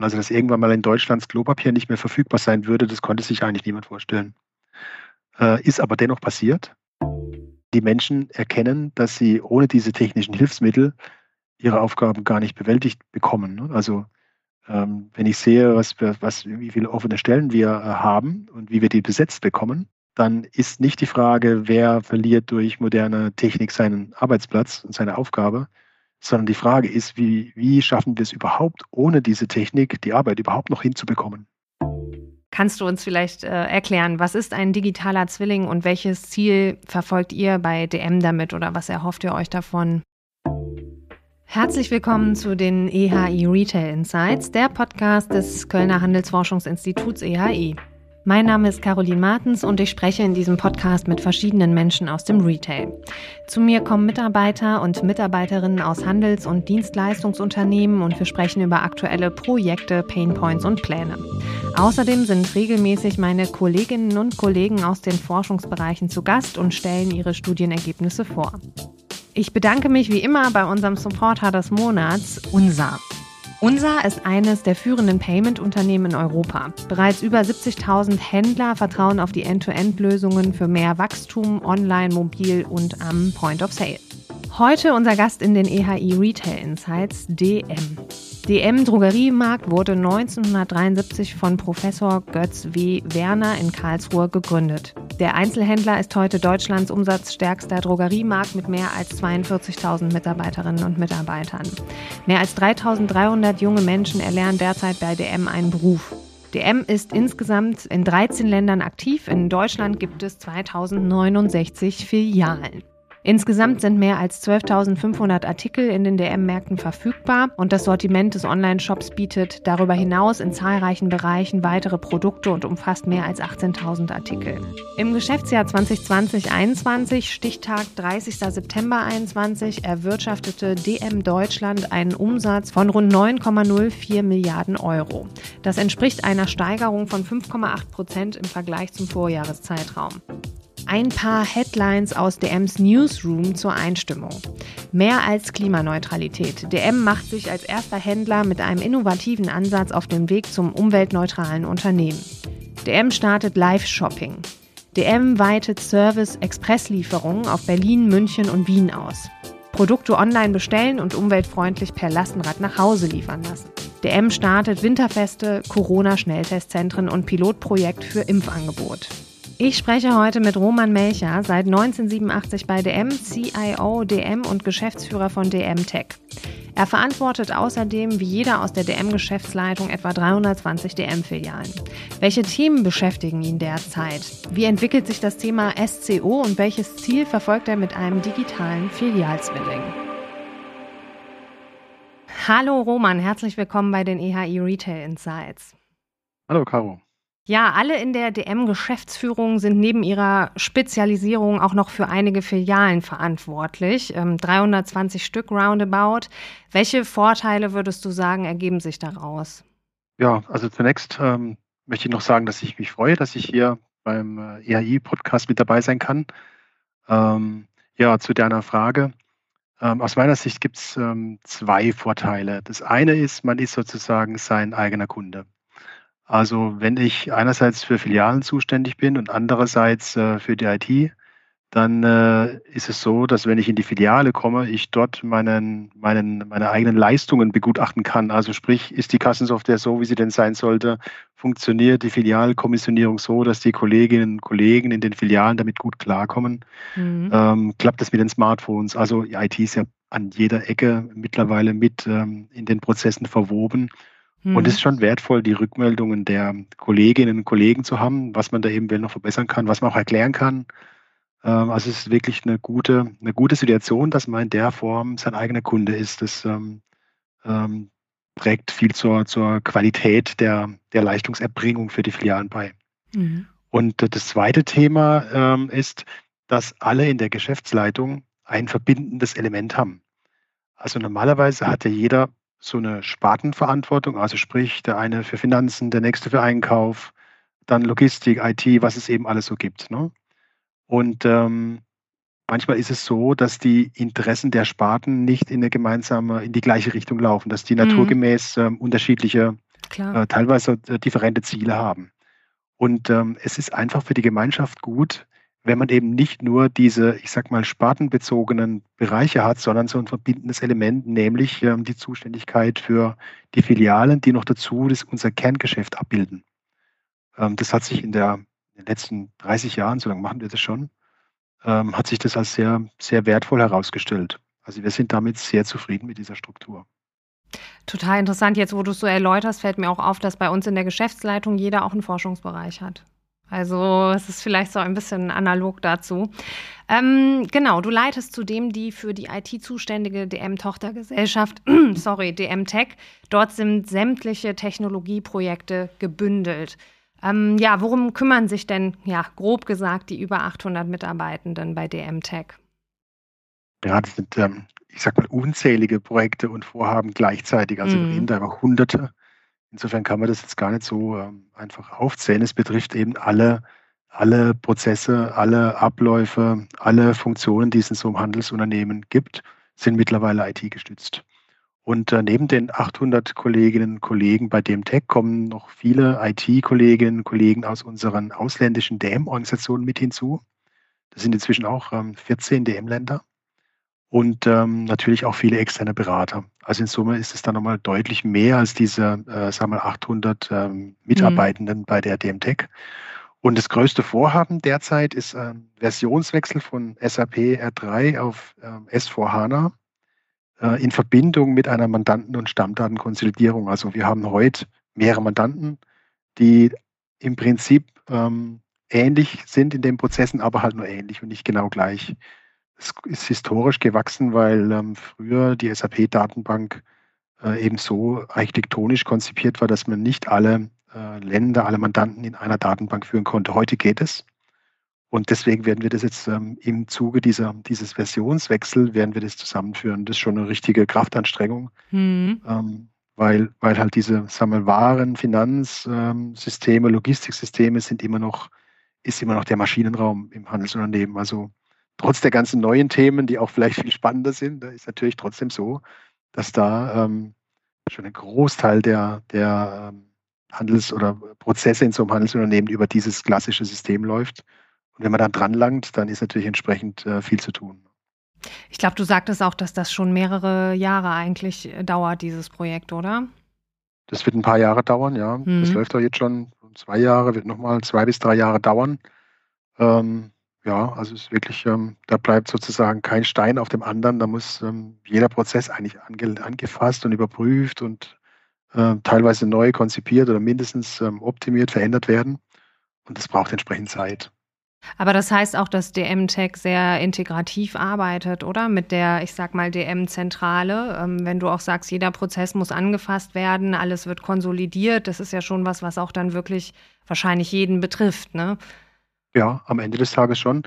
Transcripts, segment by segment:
Also, dass irgendwann mal in Deutschland das Klopapier nicht mehr verfügbar sein würde, das konnte sich eigentlich niemand vorstellen. Äh, ist aber dennoch passiert. Die Menschen erkennen, dass sie ohne diese technischen Hilfsmittel ihre Aufgaben gar nicht bewältigt bekommen. Ne? Also ähm, wenn ich sehe, was, was, wie viele offene Stellen wir äh, haben und wie wir die besetzt bekommen, dann ist nicht die Frage, wer verliert durch moderne Technik seinen Arbeitsplatz und seine Aufgabe, sondern die Frage ist, wie, wie schaffen wir es überhaupt, ohne diese Technik die Arbeit überhaupt noch hinzubekommen? Kannst du uns vielleicht äh, erklären, was ist ein digitaler Zwilling und welches Ziel verfolgt ihr bei DM damit oder was erhofft ihr euch davon? Herzlich willkommen zu den EHI Retail Insights, der Podcast des Kölner Handelsforschungsinstituts EHI. Mein Name ist Caroline Martens und ich spreche in diesem Podcast mit verschiedenen Menschen aus dem Retail. Zu mir kommen Mitarbeiter und Mitarbeiterinnen aus Handels- und Dienstleistungsunternehmen und wir sprechen über aktuelle Projekte, Painpoints und Pläne. Außerdem sind regelmäßig meine Kolleginnen und Kollegen aus den Forschungsbereichen zu Gast und stellen ihre Studienergebnisse vor. Ich bedanke mich wie immer bei unserem Supporter des Monats, UNSA. Unser ist eines der führenden Payment-Unternehmen in Europa. Bereits über 70.000 Händler vertrauen auf die End-to-End-Lösungen für mehr Wachstum online, mobil und am Point of Sale. Heute unser Gast in den EHI Retail Insights, DM. DM Drogeriemarkt wurde 1973 von Professor Götz W. Werner in Karlsruhe gegründet. Der Einzelhändler ist heute Deutschlands umsatzstärkster Drogeriemarkt mit mehr als 42.000 Mitarbeiterinnen und Mitarbeitern. Mehr als 3.300 junge Menschen erlernen derzeit bei DM einen Beruf. DM ist insgesamt in 13 Ländern aktiv. In Deutschland gibt es 2069 Filialen. Insgesamt sind mehr als 12.500 Artikel in den DM-Märkten verfügbar und das Sortiment des Online-Shops bietet darüber hinaus in zahlreichen Bereichen weitere Produkte und umfasst mehr als 18.000 Artikel. Im Geschäftsjahr 2020-21, Stichtag 30. September 2021, erwirtschaftete DM Deutschland einen Umsatz von rund 9,04 Milliarden Euro. Das entspricht einer Steigerung von 5,8 Prozent im Vergleich zum Vorjahreszeitraum. Ein paar Headlines aus DMs Newsroom zur Einstimmung. Mehr als Klimaneutralität. DM macht sich als erster Händler mit einem innovativen Ansatz auf den Weg zum umweltneutralen Unternehmen. DM startet Live-Shopping. DM weitet Service-Expresslieferungen auf Berlin, München und Wien aus. Produkte online bestellen und umweltfreundlich per Lastenrad nach Hause liefern lassen. DM startet Winterfeste, Corona-Schnelltestzentren und Pilotprojekt für Impfangebot. Ich spreche heute mit Roman Melcher, seit 1987 bei DM, CIO DM und Geschäftsführer von DM Tech. Er verantwortet außerdem wie jeder aus der DM-Geschäftsleitung etwa 320 DM-Filialen. Welche Themen beschäftigen ihn derzeit? Wie entwickelt sich das Thema SCO und welches Ziel verfolgt er mit einem digitalen Filialzwilling? Hallo Roman, herzlich willkommen bei den EHI Retail Insights. Hallo Caro. Ja, alle in der DM-Geschäftsführung sind neben ihrer Spezialisierung auch noch für einige Filialen verantwortlich. 320 ähm, Stück roundabout. Welche Vorteile würdest du sagen, ergeben sich daraus? Ja, also zunächst ähm, möchte ich noch sagen, dass ich mich freue, dass ich hier beim äh, EAI-Podcast mit dabei sein kann. Ähm, ja, zu deiner Frage. Ähm, aus meiner Sicht gibt es ähm, zwei Vorteile. Das eine ist, man ist sozusagen sein eigener Kunde. Also wenn ich einerseits für Filialen zuständig bin und andererseits äh, für die IT, dann äh, ist es so, dass wenn ich in die Filiale komme, ich dort meinen, meinen, meine eigenen Leistungen begutachten kann. Also sprich, ist die Kassensoftware so, wie sie denn sein sollte? Funktioniert die Filialkommissionierung so, dass die Kolleginnen und Kollegen in den Filialen damit gut klarkommen? Mhm. Ähm, klappt das mit den Smartphones? Also IT ist ja an jeder Ecke mittlerweile mit ähm, in den Prozessen verwoben. Mhm. Und es ist schon wertvoll, die Rückmeldungen der Kolleginnen und Kollegen zu haben, was man da eben noch verbessern kann, was man auch erklären kann. Ähm, also es ist wirklich eine gute, eine gute Situation, dass man in der Form sein eigener Kunde ist. Das ähm, ähm, trägt viel zur, zur Qualität der, der Leistungserbringung für die Filialen bei. Mhm. Und das zweite Thema ähm, ist, dass alle in der Geschäftsleitung ein verbindendes Element haben. Also normalerweise hatte jeder so eine Spartenverantwortung, also sprich der eine für Finanzen, der nächste für Einkauf, dann Logistik, IT, was es eben alles so gibt. Ne? Und ähm, manchmal ist es so, dass die Interessen der Sparten nicht in eine gemeinsame, in die gleiche Richtung laufen, dass die mhm. naturgemäß ähm, unterschiedliche äh, teilweise äh, differente Ziele haben. Und ähm, es ist einfach für die Gemeinschaft gut, wenn man eben nicht nur diese, ich sag mal, spartenbezogenen Bereiche hat, sondern so ein verbindendes Element, nämlich ähm, die Zuständigkeit für die Filialen, die noch dazu das, unser Kerngeschäft abbilden. Ähm, das hat sich in, der, in, den letzten 30 Jahren, so lange machen wir das schon, ähm, hat sich das als sehr, sehr wertvoll herausgestellt. Also wir sind damit sehr zufrieden mit dieser Struktur. Total interessant. Jetzt, wo du es so erläuterst, fällt mir auch auf, dass bei uns in der Geschäftsleitung jeder auch einen Forschungsbereich hat. Also es ist vielleicht so ein bisschen analog dazu. Ähm, genau, du leitest zudem die für die IT zuständige DM-Tochtergesellschaft, sorry, DM Tech. Dort sind sämtliche Technologieprojekte gebündelt. Ähm, ja, worum kümmern sich denn, ja, grob gesagt, die über 800 Mitarbeitenden bei DM Tech? Ja, das sind, ähm, ich sag mal, unzählige Projekte und Vorhaben gleichzeitig. Also mhm. wir reden da über Hunderte. Insofern kann man das jetzt gar nicht so ähm, einfach aufzählen. Es betrifft eben alle, alle Prozesse, alle Abläufe, alle Funktionen, die es in so einem Handelsunternehmen gibt, sind mittlerweile IT-gestützt. Und äh, neben den 800 Kolleginnen und Kollegen bei DemTech kommen noch viele IT-Kolleginnen und Kollegen aus unseren ausländischen DM-Organisationen mit hinzu. Das sind inzwischen auch ähm, 14 DM-Länder und ähm, natürlich auch viele externe Berater. Also in Summe ist es dann nochmal deutlich mehr als diese, äh, sagen wir 800 ähm, Mitarbeitenden mhm. bei der DMTech. Und das größte Vorhaben derzeit ist ein Versionswechsel von SAP R3 auf äh, S4HANA äh, in Verbindung mit einer Mandanten- und Stammdatenkonsolidierung. Also wir haben heute mehrere Mandanten, die im Prinzip ähm, ähnlich sind in den Prozessen, aber halt nur ähnlich und nicht genau gleich. Es ist historisch gewachsen, weil ähm, früher die SAP-Datenbank äh, eben so architektonisch konzipiert war, dass man nicht alle äh, Länder, alle Mandanten in einer Datenbank führen konnte. Heute geht es. Und deswegen werden wir das jetzt ähm, im Zuge dieser, dieses Versionswechsel werden wir das zusammenführen. Das ist schon eine richtige Kraftanstrengung, mhm. ähm, weil, weil halt diese sagen wir, Waren, Finanzsysteme, ähm, Logistiksysteme sind immer noch, ist immer noch der Maschinenraum im Handelsunternehmen. Also trotz der ganzen neuen Themen, die auch vielleicht viel spannender sind, ist natürlich trotzdem so, dass da ähm, schon ein Großteil der, der ähm, Handels- oder Prozesse in so einem Handelsunternehmen über dieses klassische System läuft. Und wenn man dann dran langt, dann ist natürlich entsprechend äh, viel zu tun. Ich glaube, du sagtest auch, dass das schon mehrere Jahre eigentlich äh, dauert, dieses Projekt, oder? Das wird ein paar Jahre dauern, ja. Mhm. Das läuft doch jetzt schon zwei Jahre, wird nochmal zwei bis drei Jahre dauern. Ähm, ja, also es ist wirklich, ähm, da bleibt sozusagen kein Stein auf dem anderen. Da muss ähm, jeder Prozess eigentlich ange angefasst und überprüft und äh, teilweise neu konzipiert oder mindestens ähm, optimiert, verändert werden. Und das braucht entsprechend Zeit. Aber das heißt auch, dass DM-Tech sehr integrativ arbeitet, oder? Mit der, ich sag mal, DM-Zentrale. Ähm, wenn du auch sagst, jeder Prozess muss angefasst werden, alles wird konsolidiert, das ist ja schon was, was auch dann wirklich wahrscheinlich jeden betrifft, ne? Ja, am Ende des Tages schon.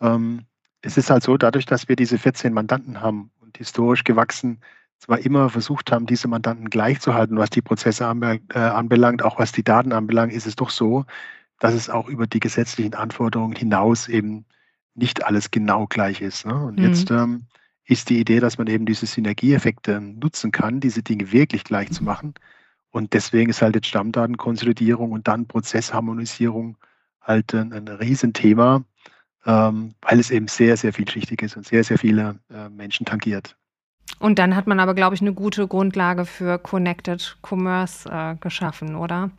Ähm, es ist halt so, dadurch, dass wir diese 14 Mandanten haben und historisch gewachsen zwar immer versucht haben, diese Mandanten gleichzuhalten, was die Prozesse äh, anbelangt, auch was die Daten anbelangt, ist es doch so, dass es auch über die gesetzlichen Anforderungen hinaus eben nicht alles genau gleich ist. Ne? Und mhm. jetzt ähm, ist die Idee, dass man eben diese Synergieeffekte nutzen kann, diese Dinge wirklich gleich zu machen. Und deswegen ist halt jetzt Stammdatenkonsolidierung und dann Prozessharmonisierung halt ein, ein Riesenthema, ähm, weil es eben sehr, sehr vielschichtig ist und sehr, sehr viele äh, Menschen tangiert. Und dann hat man aber, glaube ich, eine gute Grundlage für Connected Commerce äh, geschaffen, oder?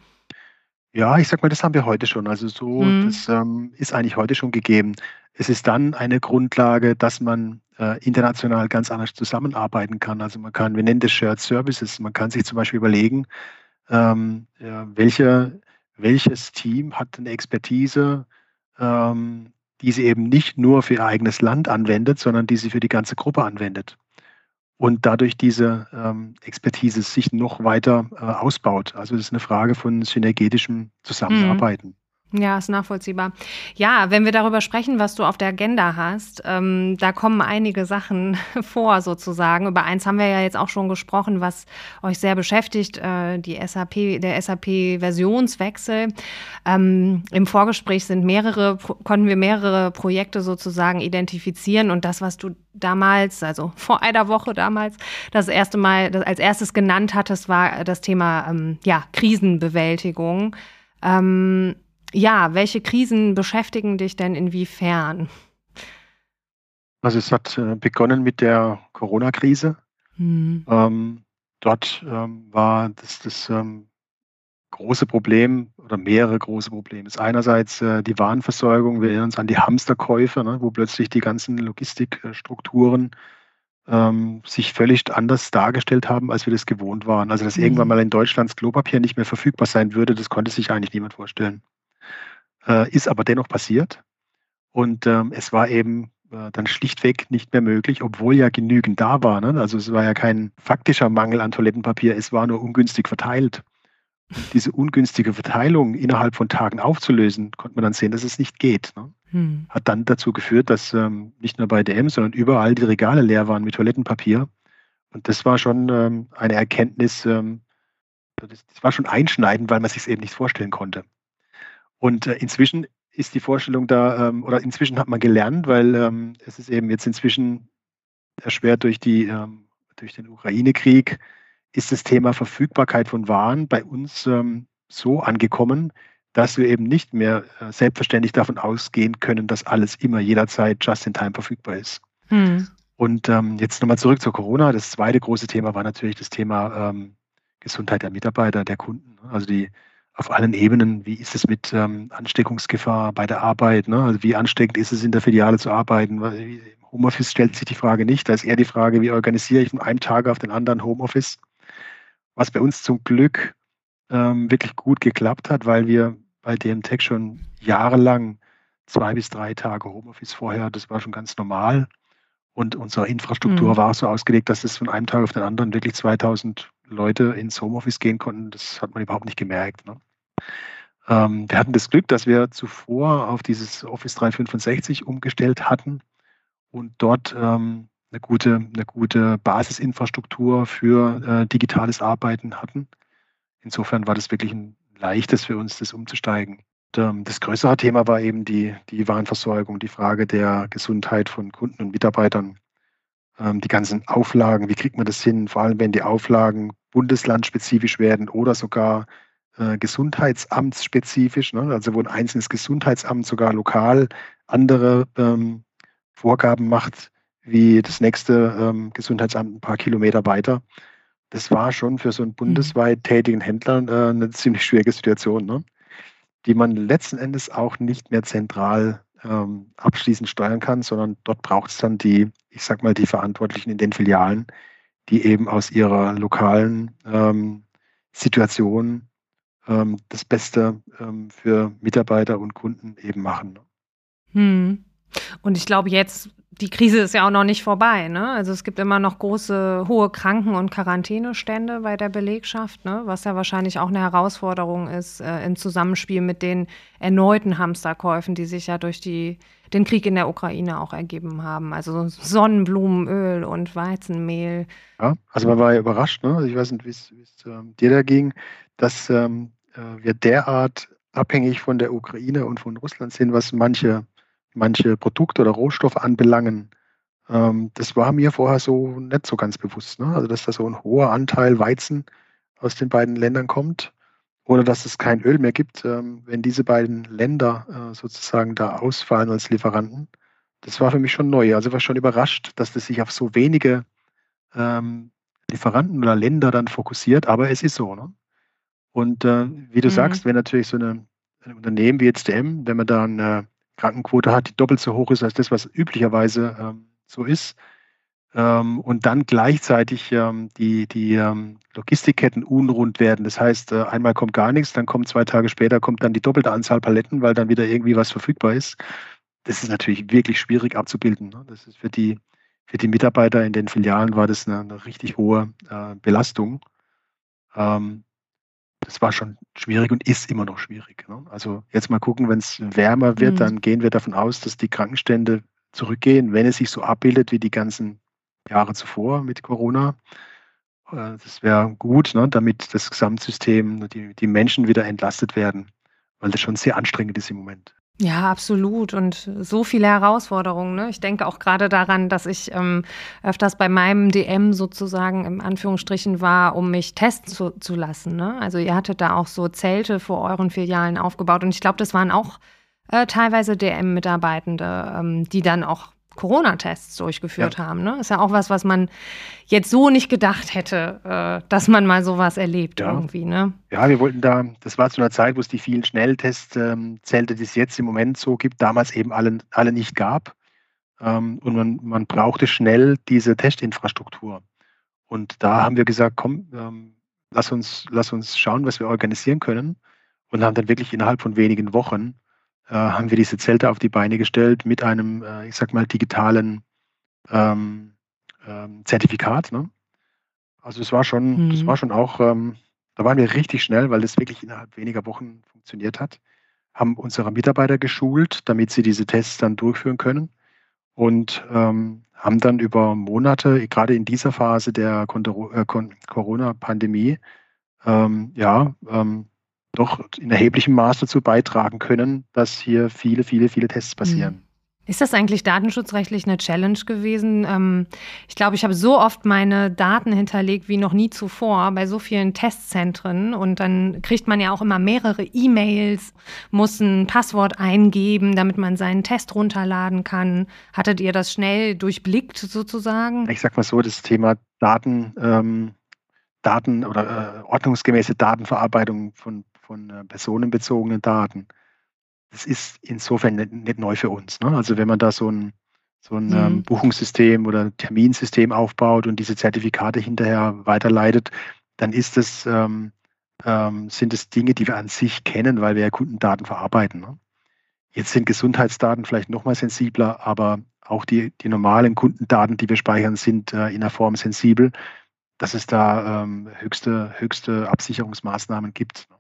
Ja, ich sag mal, das haben wir heute schon. Also so, mhm. das ähm, ist eigentlich heute schon gegeben. Es ist dann eine Grundlage, dass man äh, international ganz anders zusammenarbeiten kann. Also man kann, wir nennen das Shared Services, man kann sich zum Beispiel überlegen, ähm, ja, welche welches Team hat eine Expertise, ähm, die sie eben nicht nur für ihr eigenes Land anwendet, sondern die sie für die ganze Gruppe anwendet. Und dadurch diese ähm, Expertise sich noch weiter äh, ausbaut. Also das ist eine Frage von synergetischem Zusammenarbeiten. Ja, ist nachvollziehbar. Ja, wenn wir darüber sprechen, was du auf der Agenda hast, ähm, da kommen einige Sachen vor sozusagen. Über eins haben wir ja jetzt auch schon gesprochen, was euch sehr beschäftigt, äh, die SAP, der SAP-Versionswechsel. Ähm, Im Vorgespräch sind mehrere, konnten wir mehrere Projekte sozusagen identifizieren und das, was du damals, also vor einer Woche damals, das erste Mal das als erstes genannt hattest, war das Thema ähm, ja, Krisenbewältigung. Ähm, ja, welche Krisen beschäftigen dich denn inwiefern? Also es hat äh, begonnen mit der Corona-Krise. Mhm. Ähm, dort ähm, war das, das ähm, große Problem oder mehrere große Probleme. ist einerseits äh, die Warenversorgung. Wir erinnern uns an die Hamsterkäufe, ne, wo plötzlich die ganzen Logistikstrukturen ähm, sich völlig anders dargestellt haben, als wir das gewohnt waren. Also dass mhm. irgendwann mal in Deutschland das Klopapier nicht mehr verfügbar sein würde, das konnte sich eigentlich niemand vorstellen äh, ist aber dennoch passiert. Und ähm, es war eben äh, dann schlichtweg nicht mehr möglich, obwohl ja genügend da war. Ne? Also es war ja kein faktischer Mangel an Toilettenpapier, es war nur ungünstig verteilt. Und diese ungünstige Verteilung innerhalb von Tagen aufzulösen, konnte man dann sehen, dass es nicht geht. Ne? Hm. Hat dann dazu geführt, dass ähm, nicht nur bei DM, sondern überall die Regale leer waren mit Toilettenpapier. Und das war schon ähm, eine Erkenntnis, ähm, das, das, war schon einschneidend, weil man sich es eben nicht vorstellen konnte. Und äh, inzwischen ist die Vorstellung da, ähm, oder inzwischen hat man gelernt, weil ähm, es ist eben jetzt inzwischen erschwert durch, die, ähm, durch den Ukraine-Krieg, ist das Thema Verfügbarkeit von Waren bei uns so angekommen, dass wir eben nicht mehr äh, selbstverständlich davon ausgehen können, dass alles immer jederzeit just in time verfügbar ist. Hm. Und ähm, jetzt nochmal zurück zur Corona. Das zweite große Thema war natürlich das Thema ähm, Gesundheit der Mitarbeiter, der Kunden. Also die auf allen Ebenen. Wie ist es mit ähm, Ansteckungsgefahr bei der Arbeit? Ne? Also wie ansteckend ist es in der Filiale zu arbeiten? Im Homeoffice stellt sich die Frage nicht. Da ist eher die Frage, wie organisiere ich von einem Tag auf den anderen Homeoffice? Was bei uns zum Glück ähm, wirklich gut geklappt hat, weil wir bei dem Tech schon jahrelang zwei bis drei Tage Homeoffice vorher, das war schon ganz normal. Und unsere Infrastruktur mhm. war so ausgelegt, dass es von einem Tag auf den anderen wirklich 2000 Leute ins Homeoffice gehen konnten. Das hat man überhaupt nicht gemerkt. Ne? Ähm, wir hatten das Glück, dass wir zuvor auf dieses Office 365 umgestellt hatten und dort ähm, eine, gute, eine gute Basisinfrastruktur für äh, digitales Arbeiten hatten. Insofern war das wirklich ein leichtes für uns, das umzusteigen. Und, ähm, das größere Thema war eben die, die Warenversorgung, die Frage der Gesundheit von Kunden und Mitarbeitern ähm, die ganzen Auflagen, wie kriegt man das hin, vor allem wenn die Auflagen bundeslandspezifisch werden oder sogar äh, gesundheitsamtsspezifisch, ne? also wo ein einzelnes Gesundheitsamt sogar lokal andere ähm, Vorgaben macht, wie das nächste ähm, Gesundheitsamt ein paar Kilometer weiter. Das war schon für so einen mhm. bundesweit tätigen Händler äh, eine ziemlich schwierige Situation, ne? die man letzten Endes auch nicht mehr zentral ähm, abschließend steuern kann, sondern dort braucht es dann die, ich sag mal, die Verantwortlichen in den Filialen, die eben aus ihrer lokalen ähm, Situation ähm, das Beste ähm, für Mitarbeiter und Kunden eben machen. Hm. Und ich glaube, jetzt die Krise ist ja auch noch nicht vorbei. Ne? Also es gibt immer noch große, hohe Kranken- und Quarantänestände bei der Belegschaft, ne? was ja wahrscheinlich auch eine Herausforderung ist äh, im Zusammenspiel mit den erneuten Hamsterkäufen, die sich ja durch die, den Krieg in der Ukraine auch ergeben haben. Also Sonnenblumenöl und Weizenmehl. Ja, also man war ja überrascht. Ne? Also ich weiß nicht, wie es ähm, dir da ging, dass ähm, äh, wir derart abhängig von der Ukraine und von Russland sind, was manche manche Produkte oder Rohstoffe anbelangen. Ähm, das war mir vorher so nicht so ganz bewusst. Ne? Also, dass da so ein hoher Anteil Weizen aus den beiden Ländern kommt oder dass es kein Öl mehr gibt, ähm, wenn diese beiden Länder äh, sozusagen da ausfallen als Lieferanten. Das war für mich schon neu. Also ich war schon überrascht, dass das sich auf so wenige ähm, Lieferanten oder Länder dann fokussiert, aber es ist so. Ne? Und äh, wie du mhm. sagst, wenn natürlich so eine, ein Unternehmen wie jetzt DM, wenn man da eine Krankenquote hat, die doppelt so hoch ist als das, was üblicherweise ähm, so ist. Ähm, und dann gleichzeitig ähm, die, die ähm, Logistikketten unrund werden. Das heißt, äh, einmal kommt gar nichts, dann kommt zwei Tage später kommt dann die doppelte Anzahl Paletten, weil dann wieder irgendwie was verfügbar ist. Das ist natürlich wirklich schwierig abzubilden. Ne? Das ist für die, für die Mitarbeiter in den Filialen war das eine, eine richtig hohe äh, Belastung. Ähm, das war schon schwierig und ist immer noch schwierig. Ne? Also jetzt mal gucken, wenn es wärmer wird, mhm. dann gehen wir davon aus, dass die Krankenstände zurückgehen, wenn es sich so abbildet wie die ganzen Jahre zuvor mit Corona. Äh, das wäre gut, ne, damit das Gesamtsystem, die, die Menschen wieder entlastet werden, weil das schon sehr anstrengend ist im Moment. Ja, absolut. Und so viele Herausforderungen. Ne? Ich denke auch gerade daran, dass ich ähm, öfters bei meinem DM sozusagen im Anführungsstrichen war, um mich testen zu, zu lassen. Ne? Also ihr hattet da auch so Zelte vor euren Filialen aufgebaut. Und ich glaube, das waren auch äh, teilweise DM-Mitarbeitende, ähm, die dann auch Corona-Tests durchgeführt ja. haben. Ne? Ist ja auch was, was man jetzt so nicht gedacht hätte, äh, dass man mal sowas erlebt ja. irgendwie. Ne? Ja, wir wollten da, das war zu einer Zeit, wo es die vielen Schnelltestzelte, die es jetzt im Moment so gibt, damals eben alle, alle nicht gab. Ähm, und man, man brauchte schnell diese Testinfrastruktur. Und da haben wir gesagt, komm, ähm, lass, uns, lass uns schauen, was wir organisieren können. Und haben dann wirklich innerhalb von wenigen Wochen haben wir diese Zelte auf die Beine gestellt mit einem, äh, ich sag mal, digitalen ähm, ähm, Zertifikat. Ne? Also es war schon, mhm. das war schon auch, ähm, da waren wir richtig schnell, weil das wirklich innerhalb weniger Wochen funktioniert hat. Haben unsere Mitarbeiter geschult, damit sie diese Tests dann durchführen können und ähm, haben dann über Monate, gerade in dieser Phase der äh, Corona-Pandemie, ähm, ja, ähm, doch in erheblichem Maß dazu beitragen können, dass hier viele, viele, viele Tests passieren. Mhm. Ist das eigentlich datenschutzrechtlich eine Challenge gewesen? Ähm, ich glaube, ich habe so oft meine Daten hinterlegt wie noch nie zuvor bei so vielen Testzentren und dann kriegt man ja auch immer mehrere E-Mails, muss ein Passwort eingeben, damit man seinen Test runterladen kann. Hattet ihr das schnell durchblickt sozusagen? Ich sag mal so, das Thema Daten, ähm, Daten oder äh, ordnungsgemäße Datenverarbeitung von von äh, personenbezogenen Daten. Das ist insofern nicht, nicht neu für uns. Ne? Also wenn man da so ein, so ein ähm, mhm. ähm, Buchungssystem oder Terminsystem aufbaut und diese Zertifikate hinterher weiterleitet, dann ist das, ähm, ähm, sind es Dinge, die wir an sich kennen, weil wir ja Kundendaten verarbeiten. Ne? Jetzt sind Gesundheitsdaten vielleicht noch mal sensibler, aber auch die, die normalen Kundendaten, die wir speichern, sind äh, in der Form sensibel, dass es da ähm, höchste, höchste Absicherungsmaßnahmen gibt. Ne?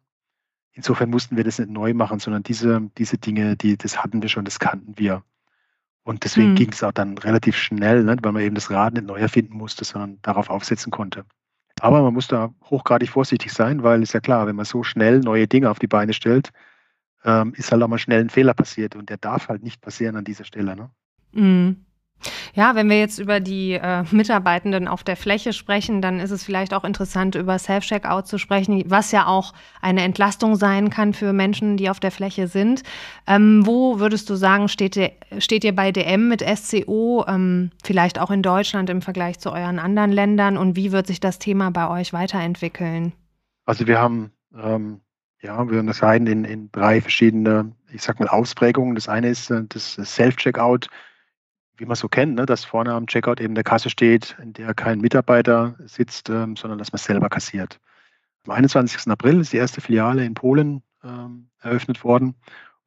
Insofern mussten wir das nicht neu machen, sondern diese, diese Dinge, die, das hatten wir schon, das kannten wir. Und deswegen mhm. ging es auch dann relativ schnell, ne, weil man eben das Rad nicht neu erfinden musste, sondern darauf aufsetzen konnte. Aber man muss da hochgradig vorsichtig sein, weil ist ja klar, wenn man so schnell neue Dinge auf die Beine stellt, ähm, ist halt auch mal schnell ein Fehler passiert und der darf halt nicht passieren an dieser Stelle. Ne? Mhm. Ja, wenn wir jetzt über die äh, Mitarbeitenden auf der Fläche sprechen, dann ist es vielleicht auch interessant, über Self-Checkout zu sprechen, was ja auch eine Entlastung sein kann für Menschen, die auf der Fläche sind. Ähm, wo würdest du sagen, steht ihr, steht ihr bei DM mit SCO, ähm, vielleicht auch in Deutschland im Vergleich zu euren anderen Ländern und wie wird sich das Thema bei euch weiterentwickeln? Also wir haben, ähm, ja, wir unterscheiden in, in drei verschiedene, ich sag mal, Ausprägungen. Das eine ist äh, das Self-Checkout wie man so kennt, ne, dass vorne am Checkout eben der Kasse steht, in der kein Mitarbeiter sitzt, ähm, sondern dass man selber kassiert. Am 21. April ist die erste Filiale in Polen ähm, eröffnet worden.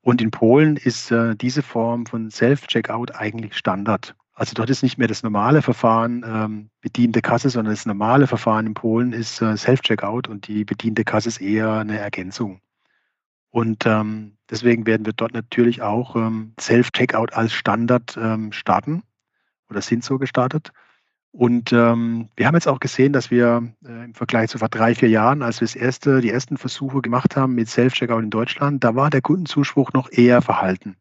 Und in Polen ist äh, diese Form von Self-Checkout eigentlich Standard. Also dort ist nicht mehr das normale Verfahren ähm, bediente Kasse, sondern das normale Verfahren in Polen ist äh, Self-Checkout und die bediente Kasse ist eher eine Ergänzung. Und ähm, deswegen werden wir dort natürlich auch ähm, Self-Checkout als Standard ähm, starten oder sind so gestartet. Und ähm, wir haben jetzt auch gesehen, dass wir äh, im Vergleich zu vor drei, vier Jahren, als wir das erste, die ersten Versuche gemacht haben mit Self-Checkout in Deutschland, da war der Kundenzuspruch noch eher verhalten.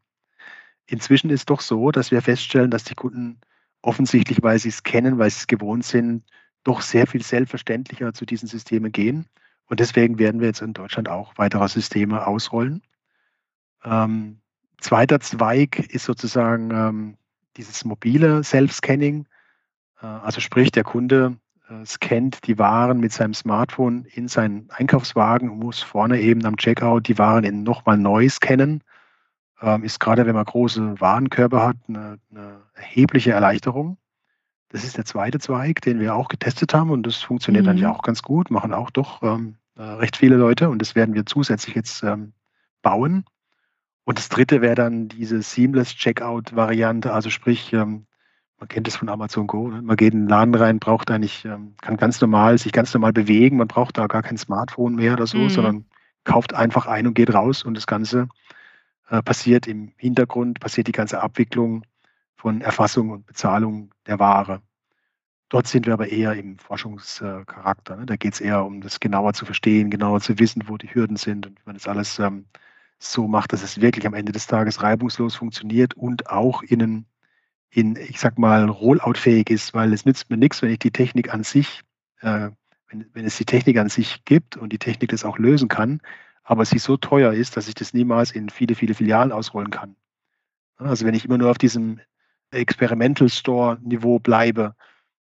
Inzwischen ist doch so, dass wir feststellen, dass die Kunden offensichtlich, weil sie es kennen, weil sie es gewohnt sind, doch sehr viel selbstverständlicher zu diesen Systemen gehen. Und deswegen werden wir jetzt in Deutschland auch weitere Systeme ausrollen. Ähm, zweiter Zweig ist sozusagen ähm, dieses mobile Self-Scanning. Äh, also sprich, der Kunde äh, scannt die Waren mit seinem Smartphone in seinen Einkaufswagen und muss vorne eben am Checkout die Waren nochmal neu scannen. Ähm, ist gerade, wenn man große Warenkörbe hat, eine, eine, erhebliche Erleichterung. Das ist der zweite Zweig, den wir auch getestet haben und das funktioniert mhm. eigentlich auch ganz gut, machen auch doch ähm, äh, recht viele Leute und das werden wir zusätzlich jetzt ähm, bauen. Und das dritte wäre dann diese Seamless Checkout-Variante, also sprich, ähm, man kennt es von Amazon Go. Ne? Man geht in den Laden rein, braucht eigentlich, ähm, kann ganz normal, sich ganz normal bewegen. Man braucht da gar kein Smartphone mehr oder so, mhm. sondern kauft einfach ein und geht raus und das Ganze äh, passiert im Hintergrund, passiert die ganze Abwicklung von Erfassung und Bezahlung der Ware. Dort sind wir aber eher im Forschungscharakter. Ne? Da geht es eher um das genauer zu verstehen, genauer zu wissen, wo die Hürden sind und man das alles ähm, so macht, dass es wirklich am Ende des Tages reibungslos funktioniert und auch in, in ich sag mal, rolloutfähig ist, weil es nützt mir nichts, wenn ich die Technik an sich, äh, wenn, wenn es die Technik an sich gibt und die Technik das auch lösen kann, aber sie so teuer ist, dass ich das niemals in viele, viele Filialen ausrollen kann. Also wenn ich immer nur auf diesem Experimental Store Niveau bleibe,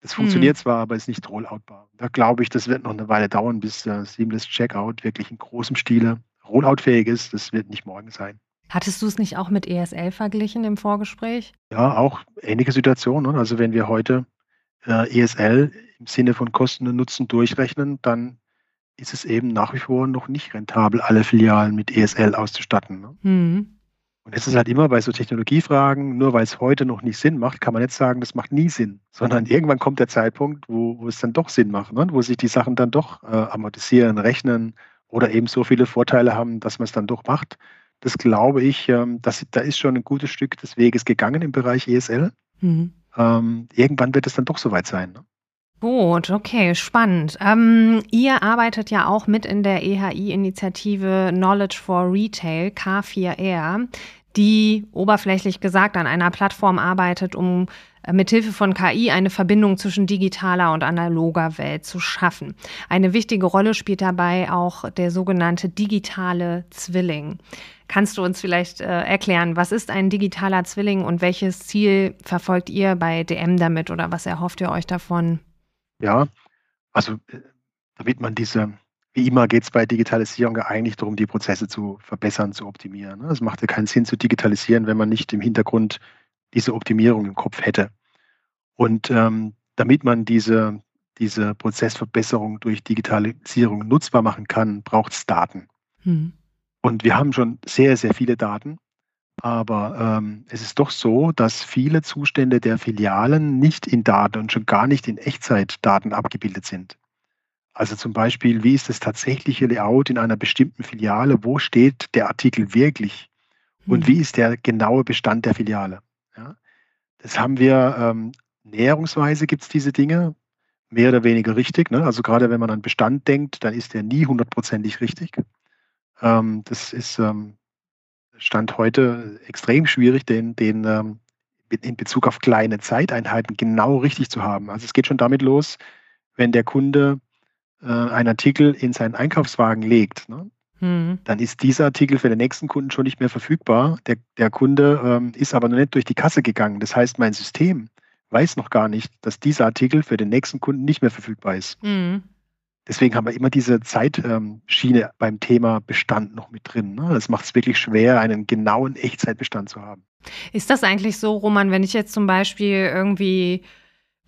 das funktioniert mhm. zwar, aber ist nicht rolloutbar. Da glaube ich, das wird noch eine Weile dauern, bis äh, Seamless Checkout wirklich in großem Stile rolloutfähig ist. Das wird nicht morgen sein. Hattest du es nicht auch mit ESL verglichen im Vorgespräch? Ja, auch ähnliche Situationen. Also wenn wir heute äh, ESL im Sinne von Kosten und Nutzen durchrechnen, dann ist es eben nach wie vor noch nicht rentabel, alle Filialen mit ESL auszustatten. Ne? Mhm. Und es ist halt immer bei so Technologiefragen, nur weil es heute noch nicht Sinn macht, kann man nicht sagen, das macht nie Sinn, sondern irgendwann kommt der Zeitpunkt, wo, wo es dann doch Sinn macht, ne? wo sich die Sachen dann doch äh, amortisieren, rechnen oder eben so viele Vorteile haben, dass man es dann doch macht. Das glaube ich, ähm, dass, da ist schon ein gutes Stück des Weges gegangen im Bereich ESL. Mhm. Ähm, irgendwann wird es dann doch soweit sein. Ne? Gut, okay, spannend. Ähm, ihr arbeitet ja auch mit in der EHI-Initiative Knowledge for Retail, K4R, die oberflächlich gesagt an einer Plattform arbeitet, um äh, mithilfe von KI eine Verbindung zwischen digitaler und analoger Welt zu schaffen. Eine wichtige Rolle spielt dabei auch der sogenannte digitale Zwilling. Kannst du uns vielleicht äh, erklären, was ist ein digitaler Zwilling und welches Ziel verfolgt ihr bei DM damit oder was erhofft ihr euch davon? Ja, also äh, damit man diese, wie immer geht es bei Digitalisierung ja eigentlich darum, die Prozesse zu verbessern, zu optimieren. Ne? Es macht ja keinen Sinn zu digitalisieren, wenn man nicht im Hintergrund diese Optimierung im Kopf hätte. Und ähm, damit man diese, diese Prozessverbesserung durch Digitalisierung nutzbar machen kann, braucht es Daten. Hm. Und wir haben schon sehr, sehr viele Daten. Aber ähm, es ist doch so, dass viele Zustände der Filialen nicht in Daten und schon gar nicht in Echtzeitdaten abgebildet sind. Also zum Beispiel, wie ist das tatsächliche Layout in einer bestimmten Filiale? Wo steht der Artikel wirklich? Und mhm. wie ist der genaue Bestand der Filiale? Ja, das haben wir ähm, näherungsweise gibt es diese Dinge, mehr oder weniger richtig. Ne? Also gerade wenn man an Bestand denkt, dann ist der nie hundertprozentig richtig. Ähm, das ist ähm, Stand heute extrem schwierig, den, den ähm, in Bezug auf kleine Zeiteinheiten genau richtig zu haben. Also es geht schon damit los, wenn der Kunde äh, einen Artikel in seinen Einkaufswagen legt, ne? mhm. dann ist dieser Artikel für den nächsten Kunden schon nicht mehr verfügbar. Der, der Kunde ähm, ist aber noch nicht durch die Kasse gegangen. Das heißt, mein System weiß noch gar nicht, dass dieser Artikel für den nächsten Kunden nicht mehr verfügbar ist. Mhm. Deswegen haben wir immer diese Zeitschiene ähm, beim Thema Bestand noch mit drin. Ne? Das macht es wirklich schwer, einen genauen Echtzeitbestand zu haben. Ist das eigentlich so, Roman, wenn ich jetzt zum Beispiel irgendwie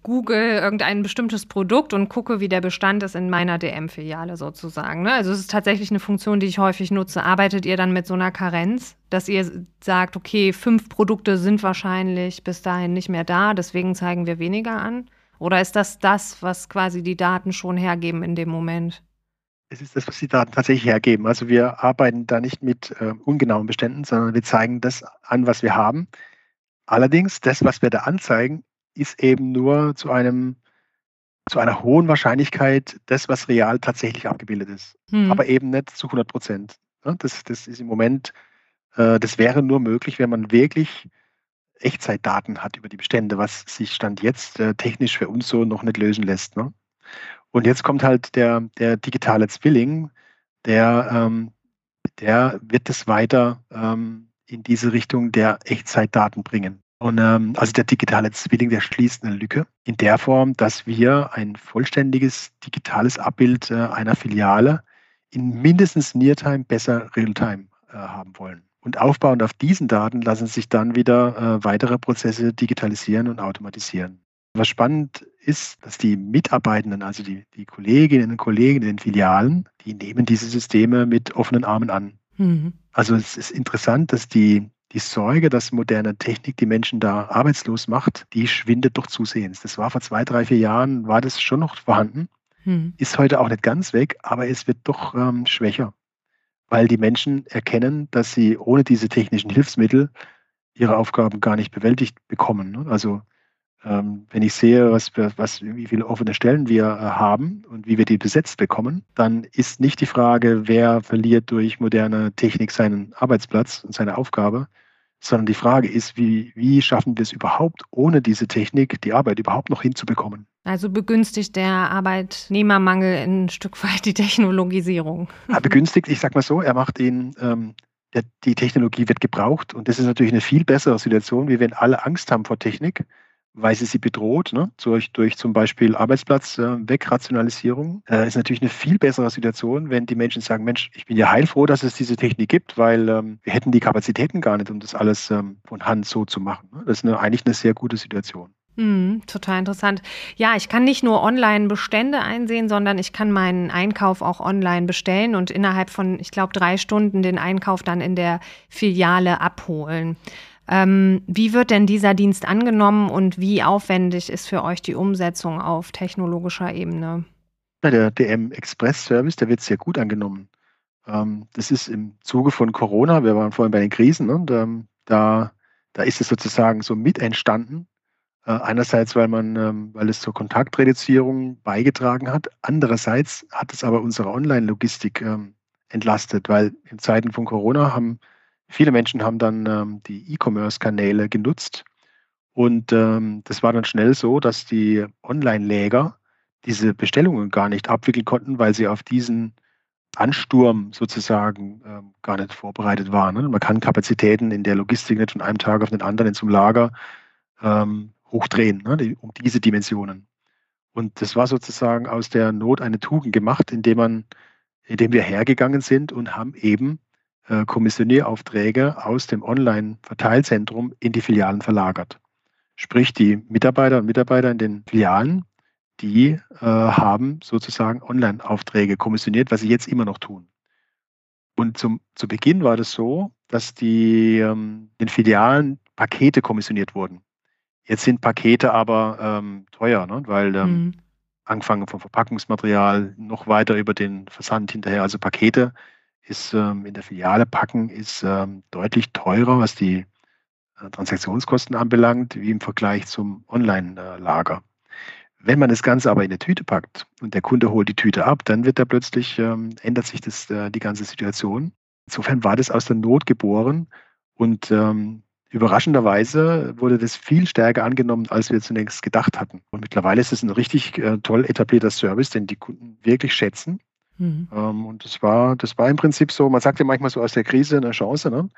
google irgendein bestimmtes Produkt und gucke, wie der Bestand ist in meiner DM-Filiale sozusagen. Ne? Also es ist tatsächlich eine Funktion, die ich häufig nutze. Arbeitet ihr dann mit so einer Karenz, dass ihr sagt, okay, fünf Produkte sind wahrscheinlich bis dahin nicht mehr da, deswegen zeigen wir weniger an? Oder ist das das, was quasi die Daten schon hergeben in dem Moment? Es ist das, was die Daten tatsächlich hergeben. Also wir arbeiten da nicht mit äh, ungenauen Beständen, sondern wir zeigen das an, was wir haben. Allerdings, das, was wir da anzeigen, ist eben nur zu einem zu einer hohen Wahrscheinlichkeit das, was real tatsächlich abgebildet ist. Hm. Aber eben nicht zu 100 Prozent. Das, das ist im Moment, äh, das wäre nur möglich, wenn man wirklich Echtzeitdaten hat über die Bestände, was sich Stand jetzt äh, technisch für uns so noch nicht lösen lässt. Ne? Und jetzt kommt halt der, der digitale Zwilling, der, ähm, der wird es weiter ähm, in diese Richtung der Echtzeitdaten bringen. Und ähm, also der digitale Zwilling, der schließt eine Lücke in der Form, dass wir ein vollständiges digitales Abbild äh, einer Filiale in mindestens Neartime, besser Realtime äh, haben wollen. Und aufbauend auf diesen Daten lassen sich dann wieder äh, weitere Prozesse digitalisieren und automatisieren. Was spannend ist, dass die Mitarbeitenden, also die, die Kolleginnen und Kollegen in den Filialen, die nehmen diese Systeme mit offenen Armen an. Mhm. Also es ist interessant, dass die, die Sorge, dass moderne Technik die Menschen da arbeitslos macht, die schwindet doch zusehends. Das war vor zwei, drei, vier Jahren, war das schon noch vorhanden. Hm. Ist heute auch nicht ganz weg, aber es wird doch ähm, schwächer, weil die Menschen erkennen, dass sie ohne diese technischen Hilfsmittel ihre Aufgaben gar nicht bewältigt bekommen. Ne? Also ähm, wenn ich sehe, was, was, wie viele offene Stellen wir äh, haben und wie wir die besetzt bekommen, dann ist nicht die Frage, wer verliert durch moderne Technik seinen Arbeitsplatz und seine Aufgabe, sondern die Frage ist, wie, wie schaffen wir es überhaupt, ohne diese Technik die Arbeit überhaupt noch hinzubekommen? Also begünstigt der Arbeitnehmermangel ein Stück weit die Technologisierung. Ja, begünstigt, ich sage mal so, er macht ihn, ähm, der, die Technologie wird gebraucht und das ist natürlich eine viel bessere Situation, wie wenn alle Angst haben vor Technik weil sie sie bedroht, ne? durch, durch zum Beispiel Arbeitsplatzwegrationalisierung, äh, ist natürlich eine viel bessere Situation, wenn die Menschen sagen, Mensch, ich bin ja heilfroh, dass es diese Technik gibt, weil ähm, wir hätten die Kapazitäten gar nicht, um das alles ähm, von Hand so zu machen. Ne? Das ist eine, eigentlich eine sehr gute Situation. Mm, total interessant. Ja, ich kann nicht nur online Bestände einsehen, sondern ich kann meinen Einkauf auch online bestellen und innerhalb von, ich glaube, drei Stunden den Einkauf dann in der Filiale abholen. Ähm, wie wird denn dieser Dienst angenommen und wie aufwendig ist für euch die Umsetzung auf technologischer Ebene? Der DM Express Service, der wird sehr gut angenommen. Ähm, das ist im Zuge von Corona, wir waren vorhin bei den Krisen, ne, und ähm, da, da ist es sozusagen so mit entstanden. Äh, einerseits, weil man, ähm, weil es zur Kontaktreduzierung beigetragen hat. Andererseits hat es aber unsere Online-Logistik ähm, entlastet, weil in Zeiten von Corona haben Viele Menschen haben dann ähm, die E-Commerce-Kanäle genutzt und ähm, das war dann schnell so, dass die Online-Läger diese Bestellungen gar nicht abwickeln konnten, weil sie auf diesen Ansturm sozusagen ähm, gar nicht vorbereitet waren. Ne? Man kann Kapazitäten in der Logistik nicht von einem Tag auf den anderen in zum Lager ähm, hochdrehen, ne? die, um diese Dimensionen. Und das war sozusagen aus der Not eine Tugend gemacht, indem man, indem wir hergegangen sind und haben eben äh, Kommissionieraufträge aus dem Online-Verteilzentrum in die Filialen verlagert. Sprich, die Mitarbeiter und Mitarbeiter in den Filialen, die äh, haben sozusagen Online-Aufträge kommissioniert, was sie jetzt immer noch tun. Und zum, zu Beginn war das so, dass die ähm, den Filialen Pakete kommissioniert wurden. Jetzt sind Pakete aber ähm, teuer, ne? weil ähm, mhm. angefangen vom Verpackungsmaterial noch weiter über den Versand hinterher, also Pakete ist ähm, in der Filiale packen, ist ähm, deutlich teurer, was die äh, Transaktionskosten anbelangt, wie im Vergleich zum Online-Lager. Wenn man das Ganze aber in eine Tüte packt und der Kunde holt die Tüte ab, dann wird da plötzlich, ähm, ändert sich das, äh, die ganze Situation. Insofern war das aus der Not geboren und ähm, überraschenderweise wurde das viel stärker angenommen, als wir zunächst gedacht hatten. Und mittlerweile ist es ein richtig äh, toll etablierter Service, den die Kunden wirklich schätzen. Mhm. Ähm, und das war, das war im Prinzip so, man sagt ja manchmal so aus der Krise eine Chance ne?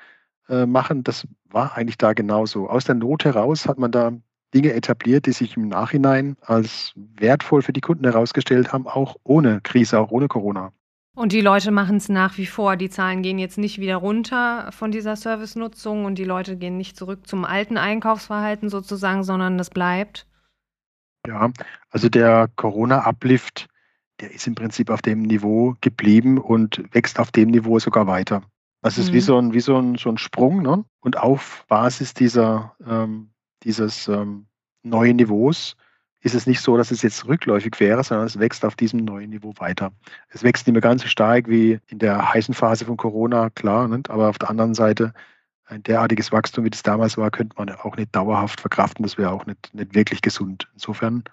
äh, machen. Das war eigentlich da genauso. Aus der Not heraus hat man da Dinge etabliert, die sich im Nachhinein als wertvoll für die Kunden herausgestellt haben, auch ohne Krise, auch ohne Corona. Und die Leute machen es nach wie vor. Die Zahlen gehen jetzt nicht wieder runter von dieser Servicenutzung und die Leute gehen nicht zurück zum alten Einkaufsverhalten sozusagen, sondern das bleibt. Ja, also der Corona-Uplift der ist im Prinzip auf dem Niveau geblieben und wächst auf dem Niveau sogar weiter. Das ist mhm. wie so ein, wie so ein, so ein Sprung. Ne? Und auf Basis dieser, ähm, dieses ähm, neuen Niveaus ist es nicht so, dass es jetzt rückläufig wäre, sondern es wächst auf diesem neuen Niveau weiter. Es wächst nicht mehr ganz so stark wie in der heißen Phase von Corona, klar, ne? aber auf der anderen Seite ein derartiges Wachstum, wie das damals war, könnte man auch nicht dauerhaft verkraften. Das wäre auch nicht, nicht wirklich gesund. Insofern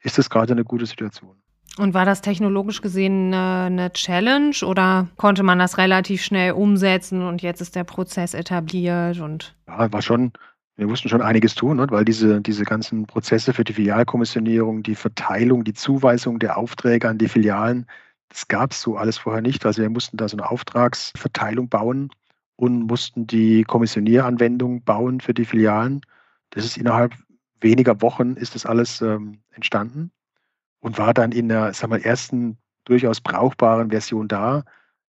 ist das gerade eine gute Situation. Und war das technologisch gesehen eine, eine, Challenge oder konnte man das relativ schnell umsetzen und jetzt ist der Prozess etabliert und? Ja, war schon, wir mussten schon einiges tun, ne? weil diese, diese ganzen Prozesse für die Filialkommissionierung, die Verteilung, die Zuweisung der Aufträge an die Filialen, das gab es so alles vorher nicht. Also wir mussten da so eine Auftragsverteilung bauen und mussten die Kommissionieranwendung bauen für die Filialen. Das ist innerhalb weniger Wochen ist das alles ähm, entstanden und war dann in der sag mal, ersten durchaus brauchbaren Version da.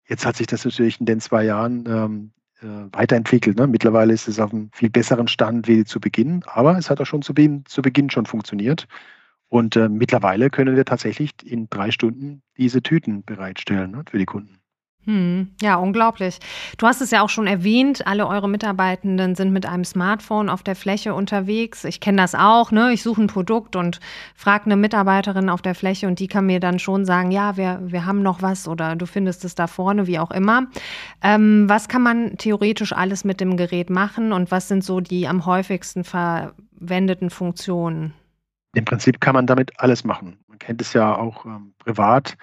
Jetzt hat sich das natürlich in den zwei Jahren ähm, äh, weiterentwickelt. Ne? Mittlerweile ist es auf einem viel besseren Stand wie zu Beginn, aber es hat auch schon zu Beginn, zu Beginn schon funktioniert. Und äh, mittlerweile können wir tatsächlich in drei Stunden diese Tüten bereitstellen ne, für die Kunden. Hm, ja, unglaublich. Du hast es ja auch schon erwähnt, alle eure Mitarbeitenden sind mit einem Smartphone auf der Fläche unterwegs. Ich kenne das auch, ne? Ich suche ein Produkt und frage eine Mitarbeiterin auf der Fläche und die kann mir dann schon sagen, ja, wir, wir haben noch was oder du findest es da vorne, wie auch immer. Ähm, was kann man theoretisch alles mit dem Gerät machen und was sind so die am häufigsten verwendeten Funktionen? Im Prinzip kann man damit alles machen. Man kennt es ja auch ähm, privat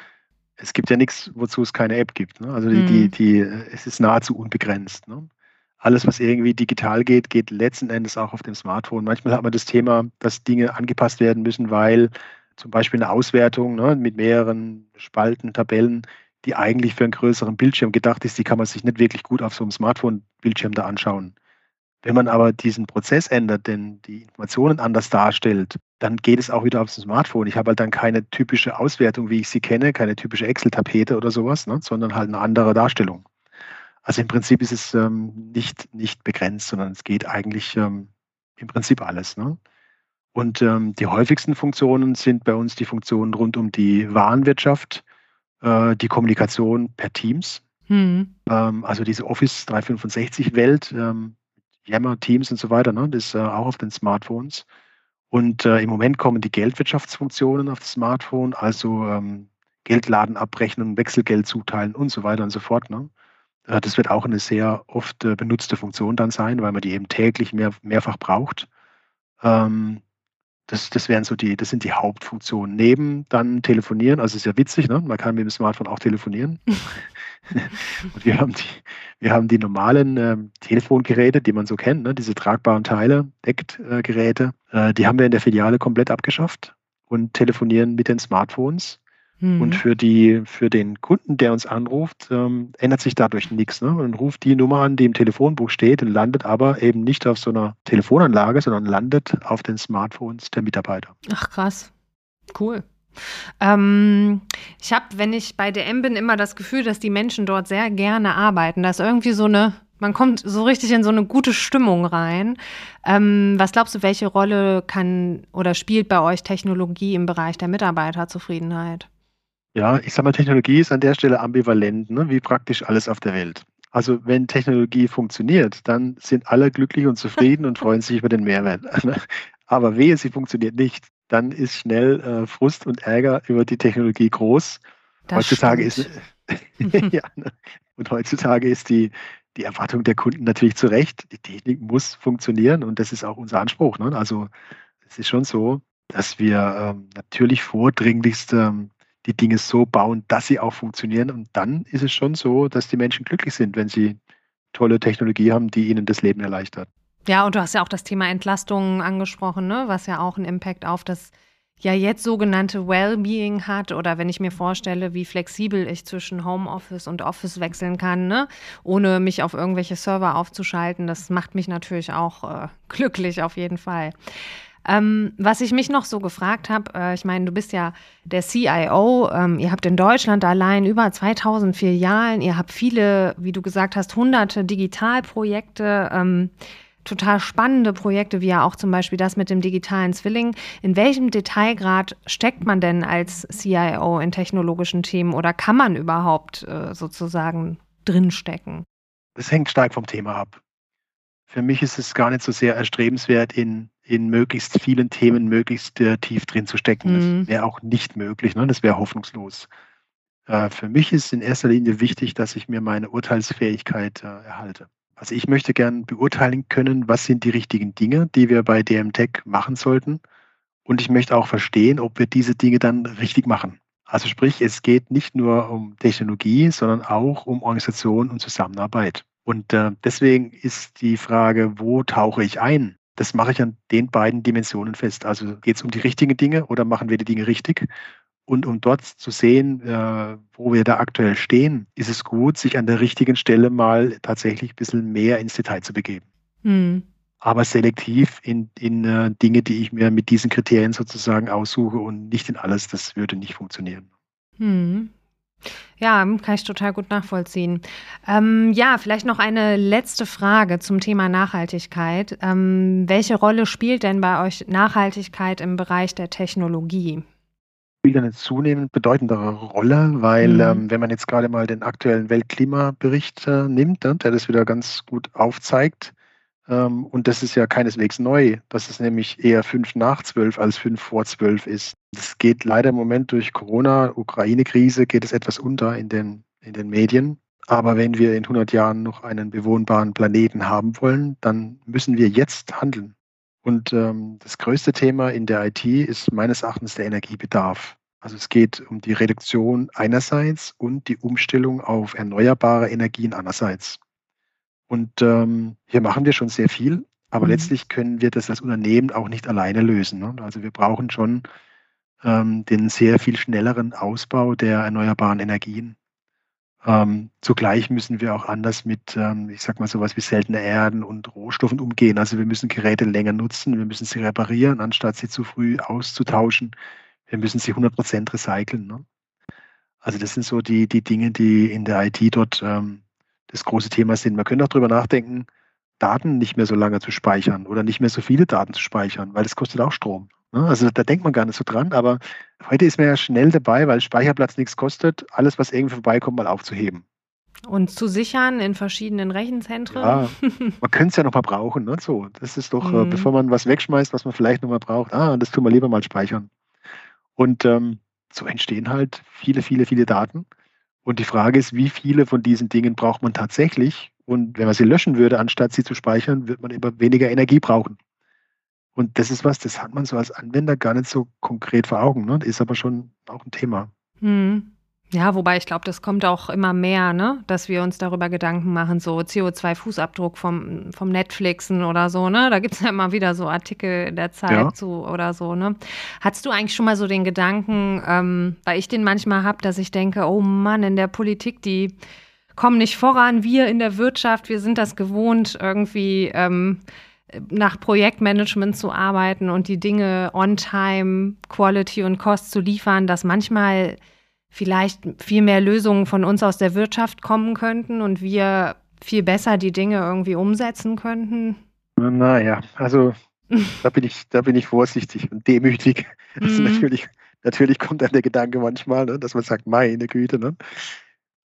es gibt ja nichts, wozu es keine App gibt. Ne? Also die, mhm. die, die, es ist nahezu unbegrenzt. Ne? Alles, was irgendwie digital geht, geht letzten Endes auch auf dem Smartphone. Manchmal hat man das Thema, dass Dinge angepasst werden müssen, weil zum Beispiel eine Auswertung ne, mit mehreren Spalten, Tabellen, die eigentlich für einen größeren Bildschirm gedacht ist, die kann man sich nicht wirklich gut auf so einem Smartphone-Bildschirm da anschauen. Wenn man aber diesen Prozess ändert, denn die Informationen anders darstellt, dann geht es auch wieder aufs Smartphone. Ich habe halt dann keine typische Auswertung, wie ich sie kenne, keine typische Excel-Tapete oder sowas, ne, sondern halt eine andere Darstellung. Also im Prinzip ist es ähm, nicht, nicht begrenzt, sondern es geht eigentlich ähm, im Prinzip alles. Ne? Und ähm, die häufigsten Funktionen sind bei uns die Funktionen rund um die Warenwirtschaft, äh, die Kommunikation per Teams, hm. also diese Office 365-Welt, ähm, Yammer, Teams und so weiter, ne? das ist äh, auch auf den Smartphones. Und äh, im Moment kommen die Geldwirtschaftsfunktionen auf das Smartphone, also ähm, Geldladenabrechnung, Wechselgeld zuteilen und so weiter und so fort. Ne? Äh, das wird auch eine sehr oft äh, benutzte Funktion dann sein, weil man die eben täglich mehr, mehrfach braucht. Ähm, das, das wären so die, das sind die Hauptfunktionen. Neben dann telefonieren, also ist ja witzig, ne? man kann mit dem Smartphone auch telefonieren. und wir haben die, wir haben die normalen äh, Telefongeräte, die man so kennt, ne? diese tragbaren Teile, Deckgeräte, äh, die haben wir in der Filiale komplett abgeschafft und telefonieren mit den Smartphones. Mhm. Und für, die, für den Kunden, der uns anruft, ähm, ändert sich dadurch nichts. Ne? Man ruft die Nummer an, die im Telefonbuch steht und landet aber eben nicht auf so einer Telefonanlage, sondern landet auf den Smartphones der Mitarbeiter. Ach krass, cool. Ähm, ich habe, wenn ich bei DM bin, immer das Gefühl, dass die Menschen dort sehr gerne arbeiten. Da ist irgendwie so eine, man kommt so richtig in so eine gute Stimmung rein. Ähm, was glaubst du, welche Rolle kann oder spielt bei euch Technologie im Bereich der Mitarbeiterzufriedenheit? Ja, ich sage mal, Technologie ist an der Stelle ambivalent, ne? wie praktisch alles auf der Welt. Also wenn Technologie funktioniert, dann sind alle glücklich und zufrieden und freuen sich über den Mehrwert. Aber wehe, sie funktioniert nicht, dann ist schnell äh, Frust und Ärger über die Technologie groß. Das heutzutage stimmt. ist ja, ne? und heutzutage ist die, die Erwartung der Kunden natürlich zu Recht. Die Technik muss funktionieren und das ist auch unser Anspruch. Ne? Also es ist schon so, dass wir ähm, natürlich vordringlichst ähm, die Dinge so bauen, dass sie auch funktionieren. Und dann ist es schon so, dass die Menschen glücklich sind, wenn sie tolle Technologie haben, die ihnen das Leben erleichtert. Ja, und du hast ja auch das Thema Entlastung angesprochen, ne? was ja auch einen Impact auf das ja jetzt sogenannte Wellbeing hat oder wenn ich mir vorstelle, wie flexibel ich zwischen Homeoffice und Office wechseln kann, ne? ohne mich auf irgendwelche Server aufzuschalten, das macht mich natürlich auch äh, glücklich auf jeden Fall. Ähm, was ich mich noch so gefragt habe, äh, ich meine, du bist ja der CIO, ähm, ihr habt in Deutschland allein über 2000 Filialen, ihr habt viele, wie du gesagt hast, hunderte Digitalprojekte. Ähm, total spannende Projekte, wie ja auch zum Beispiel das mit dem digitalen Zwilling. In welchem Detailgrad steckt man denn als CIO in technologischen Themen oder kann man überhaupt äh, sozusagen drinstecken? Das hängt stark vom Thema ab. Für mich ist es gar nicht so sehr erstrebenswert, in, in möglichst vielen Themen möglichst äh, tief drin zu stecken. Mhm. Das wäre auch nicht möglich, ne? das wäre hoffnungslos. Äh, für mich ist in erster Linie wichtig, dass ich mir meine Urteilsfähigkeit äh, erhalte. Also ich möchte gern beurteilen können, was sind die richtigen Dinge, die wir bei DMTech machen sollten. Und ich möchte auch verstehen, ob wir diese Dinge dann richtig machen. Also sprich, es geht nicht nur um Technologie, sondern auch um Organisation und Zusammenarbeit. Und äh, deswegen ist die Frage, wo tauche ich ein? Das mache ich an den beiden Dimensionen fest. Also geht es um die richtigen Dinge oder machen wir die Dinge richtig? Und um dort zu sehen, äh, wo wir da aktuell stehen, ist es gut, sich an der richtigen Stelle mal tatsächlich ein bisschen mehr ins Detail zu begeben. Mhm. Aber selektiv in, in äh, Dinge, die ich mir mit diesen Kriterien sozusagen aussuche und nicht in alles, das würde nicht funktionieren. Mhm. Ja, kann ich total gut nachvollziehen. Ähm, ja, vielleicht noch eine letzte Frage zum Thema Nachhaltigkeit. Ähm, welche Rolle spielt denn bei euch Nachhaltigkeit im Bereich der Technologie? spielt eine zunehmend bedeutendere Rolle, weil mhm. ähm, wenn man jetzt gerade mal den aktuellen Weltklimabericht äh, nimmt, ne, der das wieder ganz gut aufzeigt, und das ist ja keineswegs neu, dass es nämlich eher fünf nach zwölf als fünf vor zwölf ist. Das geht leider im Moment durch Corona, Ukraine-Krise, geht es etwas unter in den, in den Medien. Aber wenn wir in 100 Jahren noch einen bewohnbaren Planeten haben wollen, dann müssen wir jetzt handeln. Und ähm, das größte Thema in der IT ist meines Erachtens der Energiebedarf. Also es geht um die Reduktion einerseits und die Umstellung auf erneuerbare Energien andererseits. Und ähm, hier machen wir schon sehr viel, aber mhm. letztlich können wir das als Unternehmen auch nicht alleine lösen. Ne? Also wir brauchen schon ähm, den sehr viel schnelleren Ausbau der erneuerbaren Energien. Ähm, zugleich müssen wir auch anders mit, ähm, ich sag mal, sowas wie seltene Erden und Rohstoffen umgehen. Also wir müssen Geräte länger nutzen, wir müssen sie reparieren, anstatt sie zu früh auszutauschen. Wir müssen sie 100% recyceln. Ne? Also das sind so die, die Dinge, die in der IT dort ähm, das große Thema sind. Man könnte auch darüber nachdenken, Daten nicht mehr so lange zu speichern oder nicht mehr so viele Daten zu speichern, weil das kostet auch Strom. Ne? Also da denkt man gar nicht so dran, aber heute ist man ja schnell dabei, weil Speicherplatz nichts kostet, alles, was irgendwie vorbeikommt, mal aufzuheben. Und zu sichern in verschiedenen Rechenzentren. Ja, man könnte es ja nochmal brauchen. Ne? So, das ist doch, mhm. bevor man was wegschmeißt, was man vielleicht nochmal braucht, ah, das tun wir lieber mal speichern. Und ähm, so entstehen halt viele, viele, viele Daten. Und die Frage ist, wie viele von diesen Dingen braucht man tatsächlich? Und wenn man sie löschen würde, anstatt sie zu speichern, wird man immer weniger Energie brauchen. Und das ist was, das hat man so als Anwender gar nicht so konkret vor Augen, ne? ist aber schon auch ein Thema. Hm. Ja, wobei ich glaube, das kommt auch immer mehr, ne? dass wir uns darüber Gedanken machen, so CO2-Fußabdruck vom, vom Netflixen oder so, ne? Da gibt es ja immer wieder so Artikel in der Zeit ja. zu oder so, ne? Hattest du eigentlich schon mal so den Gedanken, ähm, weil ich den manchmal habe, dass ich denke, oh Mann, in der Politik, die kommen nicht voran, wir in der Wirtschaft, wir sind das gewohnt, irgendwie ähm, nach Projektmanagement zu arbeiten und die Dinge on time, Quality und Cost zu liefern, dass manchmal vielleicht viel mehr Lösungen von uns aus der Wirtschaft kommen könnten und wir viel besser die Dinge irgendwie umsetzen könnten? Naja, also da bin ich, da bin ich vorsichtig und demütig. Also mhm. natürlich, natürlich kommt dann der Gedanke manchmal, ne, dass man sagt, meine Güte, ne?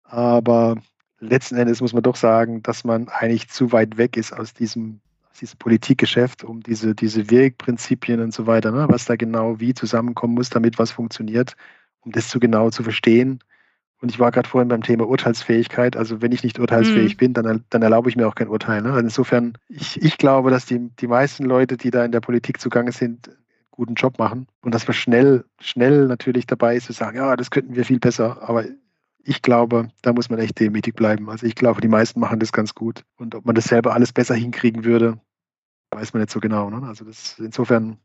Aber letzten Endes muss man doch sagen, dass man eigentlich zu weit weg ist aus diesem, aus diesem Politikgeschäft, um diese, diese Wirkprinzipien und so weiter, ne? was da genau wie zusammenkommen muss, damit was funktioniert um das zu genau zu verstehen. Und ich war gerade vorhin beim Thema Urteilsfähigkeit. Also wenn ich nicht urteilsfähig mhm. bin, dann, dann erlaube ich mir auch kein Urteil. Ne? Also insofern, ich, ich glaube, dass die, die meisten Leute, die da in der Politik zugange sind, einen guten Job machen. Und dass man schnell, schnell natürlich dabei ist zu sagen, ja, das könnten wir viel besser. Aber ich glaube, da muss man echt demütig bleiben. Also ich glaube, die meisten machen das ganz gut. Und ob man das selber alles besser hinkriegen würde, weiß man nicht so genau. Ne? Also das insofern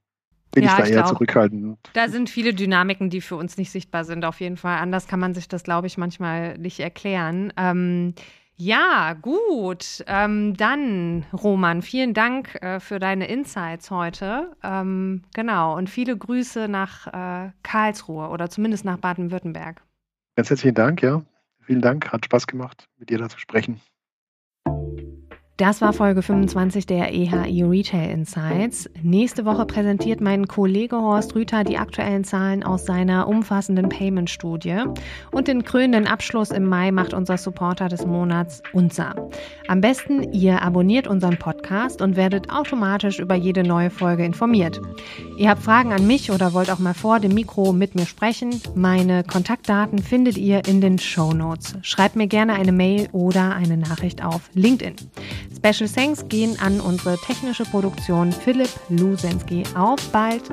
bin ja, ich da ich eher glaub, zurückhaltend. Da sind viele Dynamiken, die für uns nicht sichtbar sind, auf jeden Fall. Anders kann man sich das, glaube ich, manchmal nicht erklären. Ähm, ja, gut. Ähm, dann, Roman, vielen Dank äh, für deine Insights heute. Ähm, genau, und viele Grüße nach äh, Karlsruhe oder zumindest nach Baden-Württemberg. Ganz herzlichen Dank, ja. Vielen Dank, hat Spaß gemacht, mit dir da zu sprechen. Das war Folge 25 der EHI Retail Insights. Nächste Woche präsentiert mein Kollege Horst Rüther die aktuellen Zahlen aus seiner umfassenden Payment-Studie. Und den krönenden Abschluss im Mai macht unser Supporter des Monats Unser. Am besten, ihr abonniert unseren Podcast und werdet automatisch über jede neue Folge informiert. Ihr habt Fragen an mich oder wollt auch mal vor dem Mikro mit mir sprechen? Meine Kontaktdaten findet ihr in den Show Notes. Schreibt mir gerne eine Mail oder eine Nachricht auf LinkedIn. Special Thanks gehen an unsere technische Produktion Philipp Lusensky. Auf bald!